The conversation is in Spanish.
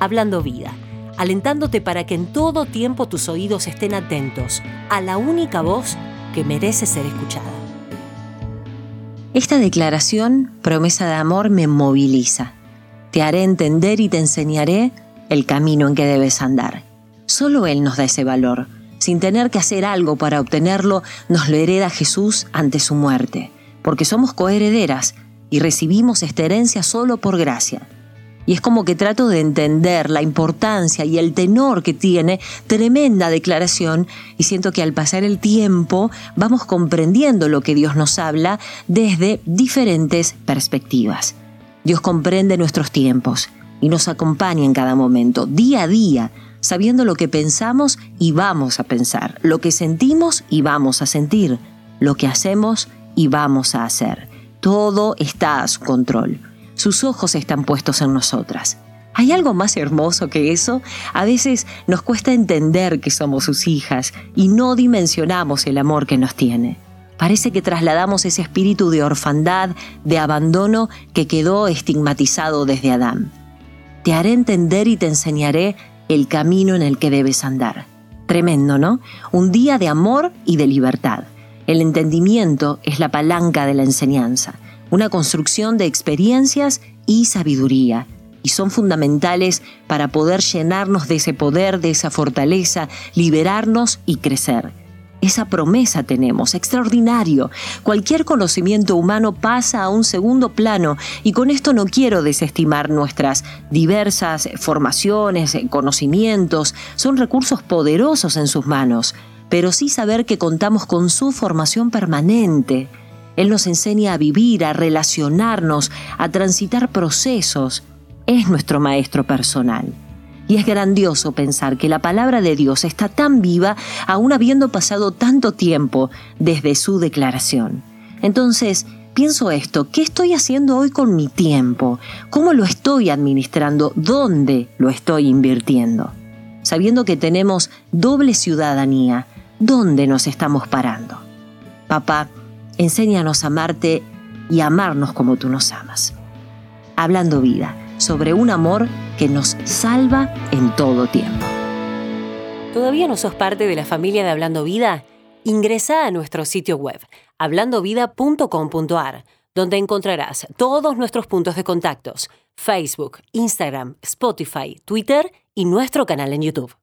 Hablando Vida, alentándote para que en todo tiempo tus oídos estén atentos a la única voz que merece ser escuchada. Esta declaración, promesa de amor, me moviliza. Te haré entender y te enseñaré el camino en que debes andar. Solo Él nos da ese valor. Sin tener que hacer algo para obtenerlo, nos lo hereda Jesús ante su muerte, porque somos coherederas y recibimos esta herencia solo por gracia. Y es como que trato de entender la importancia y el tenor que tiene tremenda declaración y siento que al pasar el tiempo vamos comprendiendo lo que Dios nos habla desde diferentes perspectivas. Dios comprende nuestros tiempos y nos acompaña en cada momento, día a día, sabiendo lo que pensamos y vamos a pensar, lo que sentimos y vamos a sentir, lo que hacemos y vamos a hacer. Todo está a su control sus ojos están puestos en nosotras. ¿Hay algo más hermoso que eso? A veces nos cuesta entender que somos sus hijas y no dimensionamos el amor que nos tiene. Parece que trasladamos ese espíritu de orfandad, de abandono que quedó estigmatizado desde Adán. Te haré entender y te enseñaré el camino en el que debes andar. Tremendo, ¿no? Un día de amor y de libertad. El entendimiento es la palanca de la enseñanza una construcción de experiencias y sabiduría, y son fundamentales para poder llenarnos de ese poder, de esa fortaleza, liberarnos y crecer. Esa promesa tenemos, extraordinario. Cualquier conocimiento humano pasa a un segundo plano y con esto no quiero desestimar nuestras diversas formaciones, conocimientos, son recursos poderosos en sus manos, pero sí saber que contamos con su formación permanente él nos enseña a vivir, a relacionarnos, a transitar procesos. Es nuestro maestro personal. Y es grandioso pensar que la palabra de Dios está tan viva aún habiendo pasado tanto tiempo desde su declaración. Entonces, pienso esto, ¿qué estoy haciendo hoy con mi tiempo? ¿Cómo lo estoy administrando? ¿Dónde lo estoy invirtiendo? Sabiendo que tenemos doble ciudadanía, ¿dónde nos estamos parando? Papá, Enséñanos a amarte y amarnos como tú nos amas. Hablando vida, sobre un amor que nos salva en todo tiempo. ¿Todavía no sos parte de la familia de Hablando Vida? Ingresa a nuestro sitio web, hablandovida.com.ar, donde encontrarás todos nuestros puntos de contactos, Facebook, Instagram, Spotify, Twitter y nuestro canal en YouTube.